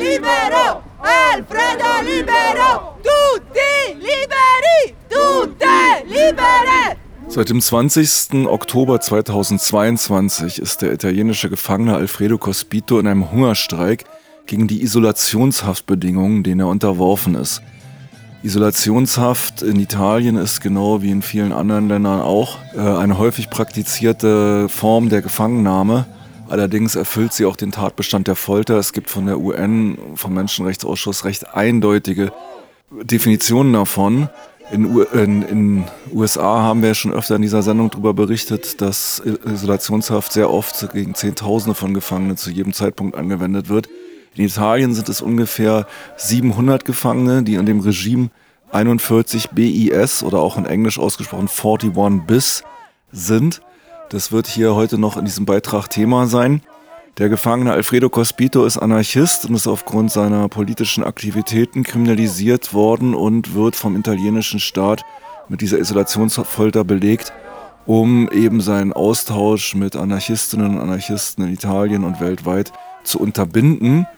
libero! Alfredo libero! Tutti liberi! Tutte libere! Seit dem 20. Oktober 2022 ist der italienische Gefangene Alfredo Cospito in einem Hungerstreik gegen die Isolationshaftbedingungen, denen er unterworfen ist. Isolationshaft in Italien ist genau wie in vielen anderen Ländern auch äh, eine häufig praktizierte Form der Gefangennahme. Allerdings erfüllt sie auch den Tatbestand der Folter. Es gibt von der UN, vom Menschenrechtsausschuss, recht eindeutige Definitionen davon. In, in, in USA haben wir schon öfter in dieser Sendung darüber berichtet, dass Isolationshaft sehr oft gegen Zehntausende von Gefangenen zu jedem Zeitpunkt angewendet wird. In Italien sind es ungefähr 700 Gefangene, die in dem Regime 41 BIS oder auch in Englisch ausgesprochen 41 bis sind. Das wird hier heute noch in diesem Beitrag Thema sein. Der Gefangene Alfredo Cospito ist Anarchist und ist aufgrund seiner politischen Aktivitäten kriminalisiert worden und wird vom italienischen Staat mit dieser Isolationsfolter belegt, um eben seinen Austausch mit Anarchistinnen und Anarchisten in Italien und weltweit zu unterbinden.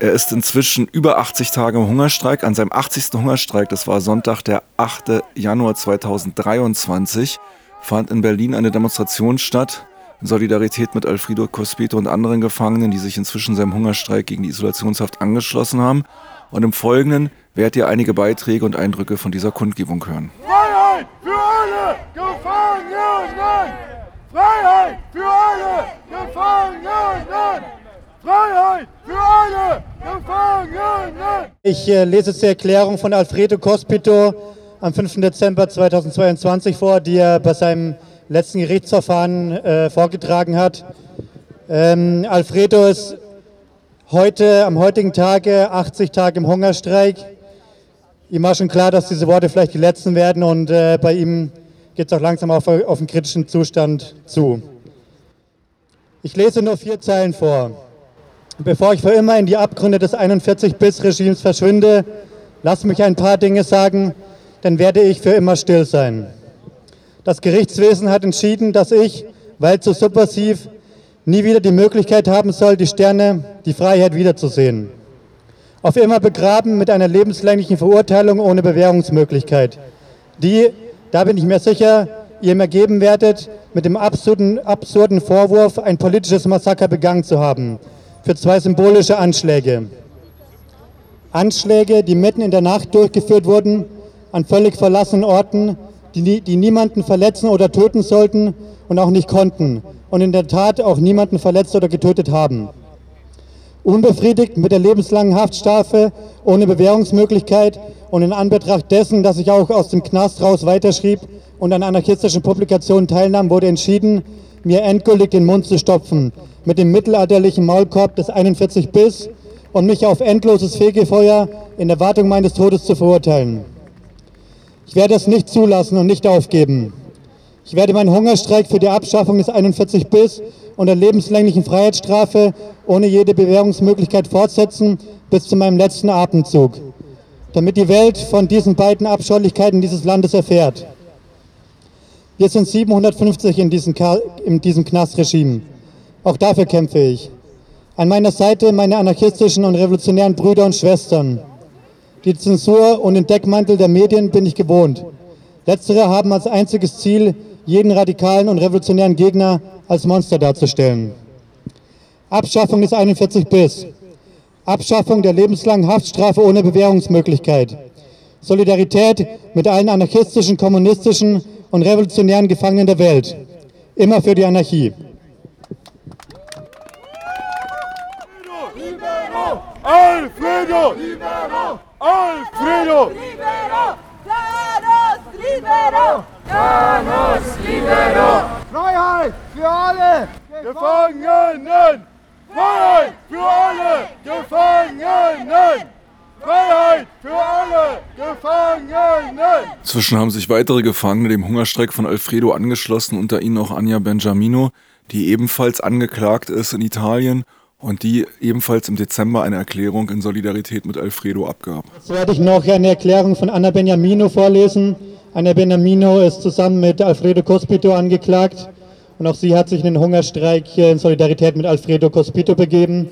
Er ist inzwischen über 80 Tage im Hungerstreik. An seinem 80. Hungerstreik, das war Sonntag, der 8. Januar 2023, fand in Berlin eine Demonstration statt, in Solidarität mit Alfredo Cospito und anderen Gefangenen, die sich inzwischen seinem Hungerstreik gegen die Isolationshaft angeschlossen haben. Und im Folgenden werdet ihr einige Beiträge und Eindrücke von dieser Kundgebung hören. Freiheit für alle Gefangenen! Freiheit für alle Gefangenen! Freiheit für alle Gefangenen! Ich äh, lese jetzt die Erklärung von Alfredo Cospito am 5. Dezember 2022 vor, die er bei seinem letzten Gerichtsverfahren äh, vorgetragen hat. Ähm, Alfredo ist heute, am heutigen Tage, 80 Tage im Hungerstreik. Ihm war schon klar, dass diese Worte vielleicht die letzten werden und äh, bei ihm geht es auch langsam auf, auf einen kritischen Zustand zu. Ich lese nur vier Zeilen vor. Bevor ich für immer in die Abgründe des 41-Bis-Regimes verschwinde, lass mich ein paar Dinge sagen, dann werde ich für immer still sein. Das Gerichtswesen hat entschieden, dass ich, weil zu subversiv, nie wieder die Möglichkeit haben soll, die Sterne, die Freiheit wiederzusehen. Auf immer begraben mit einer lebenslänglichen Verurteilung ohne Bewährungsmöglichkeit, die, da bin ich mir sicher, ihr mir geben werdet, mit dem absurden, absurden Vorwurf, ein politisches Massaker begangen zu haben, für zwei symbolische Anschläge. Anschläge, die mitten in der Nacht durchgeführt wurden, an völlig verlassenen Orten, die, die niemanden verletzen oder töten sollten und auch nicht konnten und in der Tat auch niemanden verletzt oder getötet haben. Unbefriedigt mit der lebenslangen Haftstrafe, ohne Bewährungsmöglichkeit und in Anbetracht dessen, dass ich auch aus dem Knast raus weiterschrieb und an anarchistischen Publikationen teilnahm, wurde entschieden, mir endgültig den Mund zu stopfen mit dem mittelalterlichen Maulkorb des 41 bis und mich auf endloses Fegefeuer in Erwartung meines Todes zu verurteilen. Ich werde es nicht zulassen und nicht aufgeben. Ich werde meinen Hungerstreik für die Abschaffung des 41 bis und der lebenslänglichen Freiheitsstrafe ohne jede Bewährungsmöglichkeit fortsetzen bis zu meinem letzten Atemzug, damit die Welt von diesen beiden Abscheulichkeiten dieses Landes erfährt. Wir sind 750 in diesem, in diesem Knastregime. Auch dafür kämpfe ich. An meiner Seite meine anarchistischen und revolutionären Brüder und Schwestern. Die Zensur und den Deckmantel der Medien bin ich gewohnt. Letztere haben als einziges Ziel, jeden radikalen und revolutionären Gegner als Monster darzustellen. Abschaffung des 41 bis. Abschaffung der lebenslangen Haftstrafe ohne Bewährungsmöglichkeit. Solidarität mit allen anarchistischen, kommunistischen und revolutionären Gefangenen der Welt. Immer für die Anarchie. Alfredo! Libero! Alfredo! Libero! Danos libero! Danos libero! Freiheit für alle Gefangenen! Freiheit für alle Gefangenen! Freiheit für alle Gefangenen! Inzwischen haben sich weitere Gefangene dem Hungerstreik von Alfredo angeschlossen, unter ihnen auch Anja Benjamino, die ebenfalls angeklagt ist in Italien und die ebenfalls im Dezember eine Erklärung in Solidarität mit Alfredo abgab. Jetzt werde ich noch eine Erklärung von Anna Beniamino vorlesen. Anna Beniamino ist zusammen mit Alfredo Cospito angeklagt und auch sie hat sich in den Hungerstreik in Solidarität mit Alfredo Cospito begeben.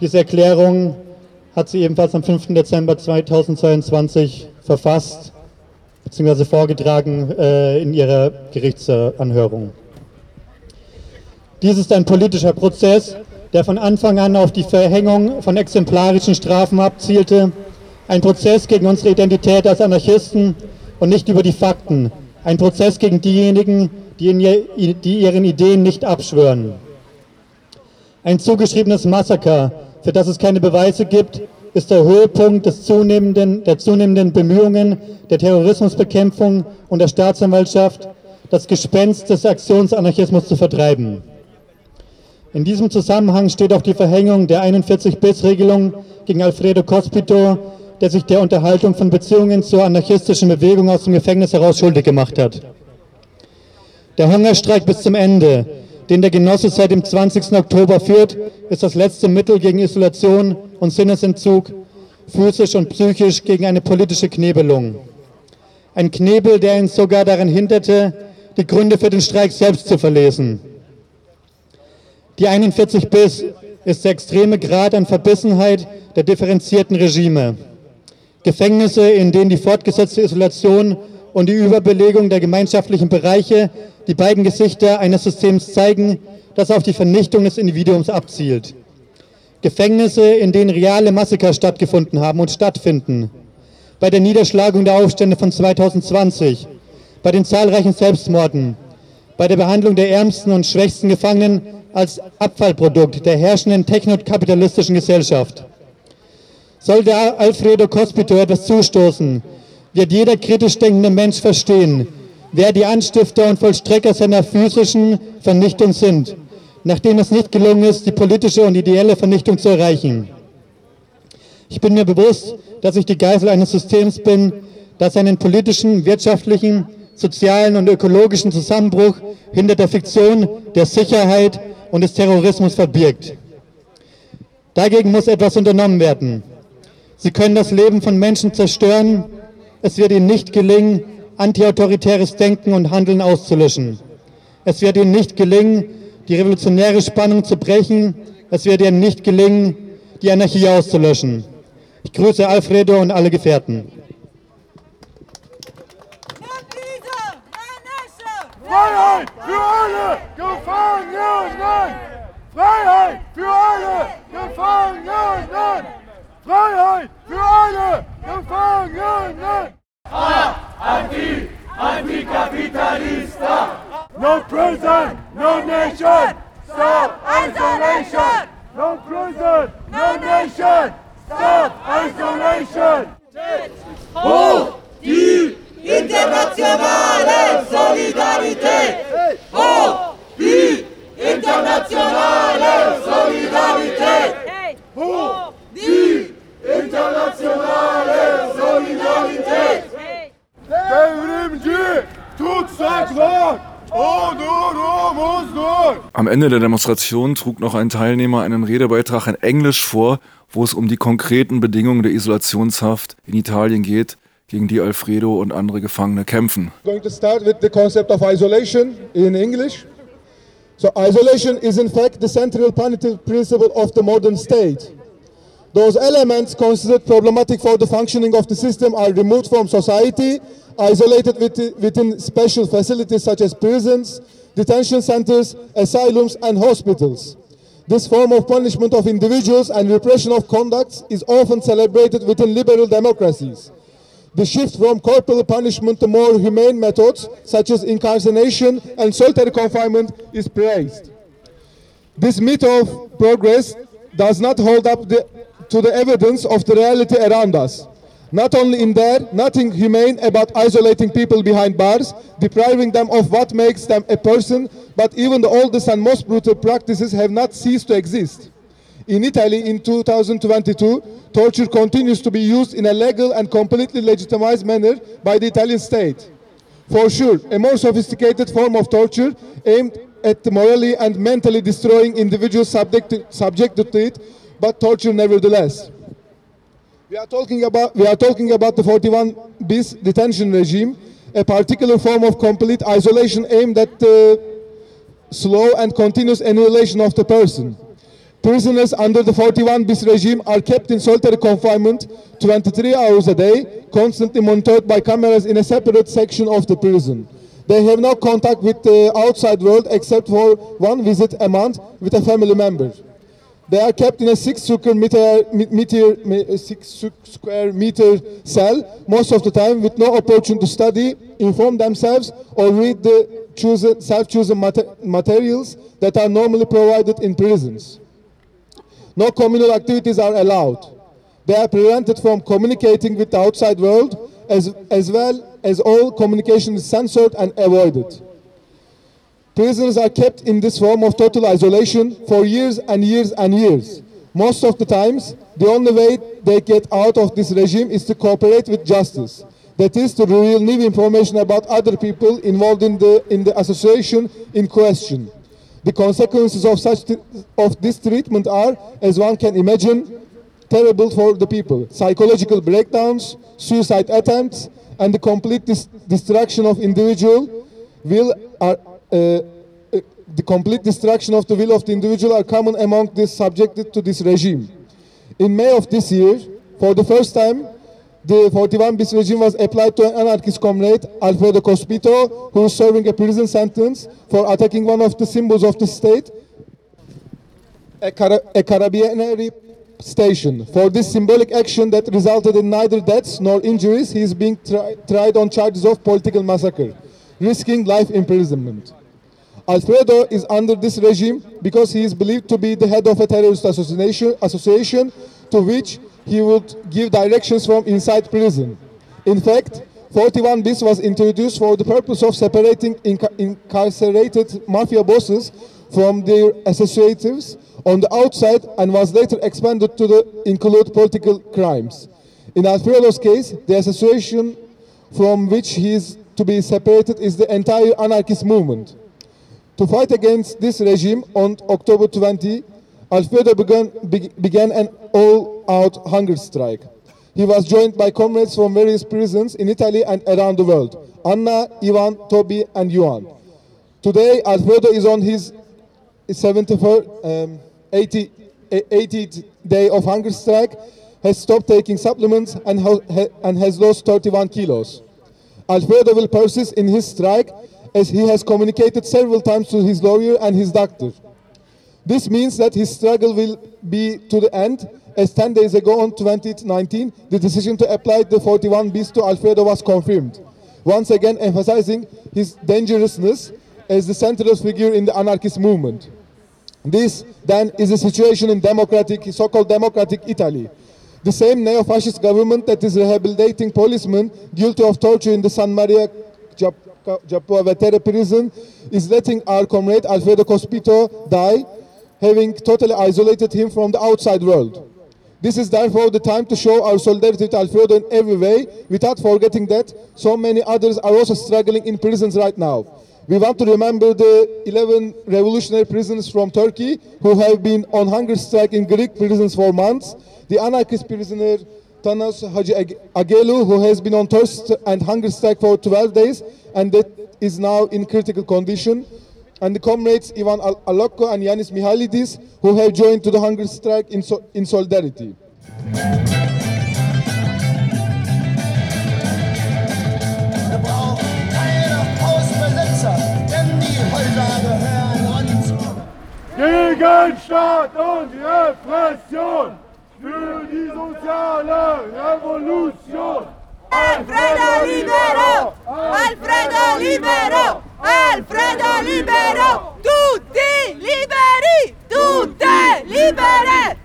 Diese Erklärung hat sie ebenfalls am 5. Dezember 2022 verfasst bzw. vorgetragen äh, in ihrer Gerichtsanhörung. Dies ist ein politischer Prozess, der von Anfang an auf die Verhängung von exemplarischen Strafen abzielte. Ein Prozess gegen unsere Identität als Anarchisten und nicht über die Fakten. Ein Prozess gegen diejenigen, die, ihr, die ihren Ideen nicht abschwören. Ein zugeschriebenes Massaker, für das es keine Beweise gibt, ist der Höhepunkt des zunehmenden, der zunehmenden Bemühungen der Terrorismusbekämpfung und der Staatsanwaltschaft, das Gespenst des Aktionsanarchismus zu vertreiben. In diesem Zusammenhang steht auch die Verhängung der 41-Bis-Regelung gegen Alfredo Cospito, der sich der Unterhaltung von Beziehungen zur anarchistischen Bewegung aus dem Gefängnis heraus schuldig gemacht hat. Der Hungerstreik bis zum Ende, den der Genosse seit dem 20. Oktober führt, ist das letzte Mittel gegen Isolation und Sinnesentzug, physisch und psychisch gegen eine politische Knebelung. Ein Knebel, der ihn sogar daran hinderte, die Gründe für den Streik selbst zu verlesen. Die 41 bis ist der extreme Grad an Verbissenheit der differenzierten Regime. Gefängnisse, in denen die fortgesetzte Isolation und die Überbelegung der gemeinschaftlichen Bereiche die beiden Gesichter eines Systems zeigen, das auf die Vernichtung des Individuums abzielt. Gefängnisse, in denen reale Massaker stattgefunden haben und stattfinden. Bei der Niederschlagung der Aufstände von 2020, bei den zahlreichen Selbstmorden, bei der Behandlung der ärmsten und schwächsten Gefangenen als Abfallprodukt der herrschenden technokapitalistischen Gesellschaft. Sollte Alfredo Cospito etwas zustoßen, wird jeder kritisch denkende Mensch verstehen, wer die Anstifter und Vollstrecker seiner physischen Vernichtung sind, nachdem es nicht gelungen ist, die politische und ideelle Vernichtung zu erreichen. Ich bin mir bewusst, dass ich die Geisel eines Systems bin, das einen politischen, wirtschaftlichen, sozialen und ökologischen Zusammenbruch hinter der Fiktion der Sicherheit und des Terrorismus verbirgt. Dagegen muss etwas unternommen werden. Sie können das Leben von Menschen zerstören. Es wird ihnen nicht gelingen, antiautoritäres Denken und Handeln auszulöschen. Es wird ihnen nicht gelingen, die revolutionäre Spannung zu brechen. Es wird ihnen nicht gelingen, die Anarchie auszulöschen. Ich grüße Alfredo und alle Gefährten. Freiheit für alle Gefangenen! Freiheit für alle Gefangenen! Freiheit für alle Gefangenen! Anti, Anticapitalista! No prison, no nation! Stop isolation! No prison, no nation! Stop isolation! Die internationale Solidarität! Hoch die internationale Solidarität! Hoch die internationale Solidarität! Devrimci tutsaklar onurumuzdur! Am Ende der Demonstration trug noch ein Teilnehmer einen Redebeitrag in Englisch vor, wo es um die konkreten Bedingungen der Isolationshaft in Italien geht, gegen die Alfredo und andere Gefangene kämpfen. going to start with the concept of isolation in English. So, isolation is in fact the central punitive principle of the modern state. Those elements considered problematic for the functioning of the system are removed from society, isolated with- within special facilities such as prisons, detention centers, asylums, and hospitals. This form of punishment of individuals and repression of conducts is often celebrated within liberal democracies. The shift from corporal punishment to more humane methods, such as incarceration and solitary confinement, is praised. This myth of progress does not hold up the, to the evidence of the reality around us. Not only in there, nothing humane about isolating people behind bars, depriving them of what makes them a person, but even the oldest and most brutal practices have not ceased to exist. In Italy in 2022, torture continues to be used in a legal and completely legitimized manner by the Italian state. For sure, a more sophisticated form of torture aimed at morally and mentally destroying individuals subject subjected to it, but torture nevertheless. We are talking about we are talking about the 41 bis detention regime, a particular form of complete isolation aimed at the slow and continuous annihilation of the person. Prisoners under the 41 bis regime are kept in solitary confinement 23 hours a day, constantly monitored by cameras in a separate section of the prison. They have no contact with the outside world except for one visit a month with a family member. They are kept in a six square meter, meter, six square meter cell most of the time with no opportunity to study, inform themselves, or read the self-chosen mater materials that are normally provided in prisons. No communal activities are allowed. They are prevented from communicating with the outside world as, as well as all communication is censored and avoided. Prisoners are kept in this form of total isolation for years and years and years. Most of the times, the only way they get out of this regime is to cooperate with justice. That is to reveal new information about other people involved in the, in the association in question. The consequences of such of this treatment are, as one can imagine, terrible for the people. Psychological breakdowns, suicide attempts, and the complete dis destruction of individual will are uh, uh, the complete destruction of the will of the individual are common among those subjected to this regime. In May of this year, for the first time, the 41 bis regime was applied to an anarchist comrade, Alfredo Cospito, who is serving a prison sentence for attacking one of the symbols of the state, a, car a carabinieri station. For this symbolic action that resulted in neither deaths nor injuries, he is being tri tried on charges of political massacre, risking life imprisonment. Alfredo is under this regime because he is believed to be the head of a terrorist association, association to which he would give directions from inside prison. In fact, 41 bis was introduced for the purpose of separating inca incarcerated mafia bosses from their associates on the outside and was later expanded to the, include political crimes. In Alfredo's case, the association from which he is to be separated is the entire anarchist movement. To fight against this regime on October 20, Alfredo began, be, began an all-out hunger strike. He was joined by comrades from various prisons in Italy and around the world, Anna, Ivan, Toby, and Yuan. Today, Alfredo is on his 71st, um, 80, 80th day of hunger strike, has stopped taking supplements, and, ha and has lost 31 kilos. Alfredo will persist in his strike as he has communicated several times to his lawyer and his doctor. This means that his struggle will be to the end, as 10 days ago on 2019, the decision to apply the 41 bis to Alfredo was confirmed, once again emphasizing his dangerousness as the central figure in the anarchist movement. This, then, is a situation in democratic, so-called democratic Italy. The same neo-fascist government that is rehabilitating policemen guilty of torture in the San Maria Japua Vetere prison is letting our comrade Alfredo Cospito die, having totally isolated him from the outside world. This is therefore the time to show our solidarity with Alfredo in every way, without forgetting that so many others are also struggling in prisons right now. We want to remember the 11 revolutionary prisoners from Turkey who have been on hunger strike in Greek prisons for months, the anarchist prisoner Tanas Haji Agelu, who has been on thirst and hunger strike for 12 days and that is now in critical condition, and the comrades Ivan Al Alokko and Yanis Mihalidis, who have joined to the hunger strike in, so in solidarity. Gegen Staat und Repression! Für die soziale Revolution! Alfredo Libero! Alfredo Libero! Alfredo libero! Tutti liberi! Tutte libere!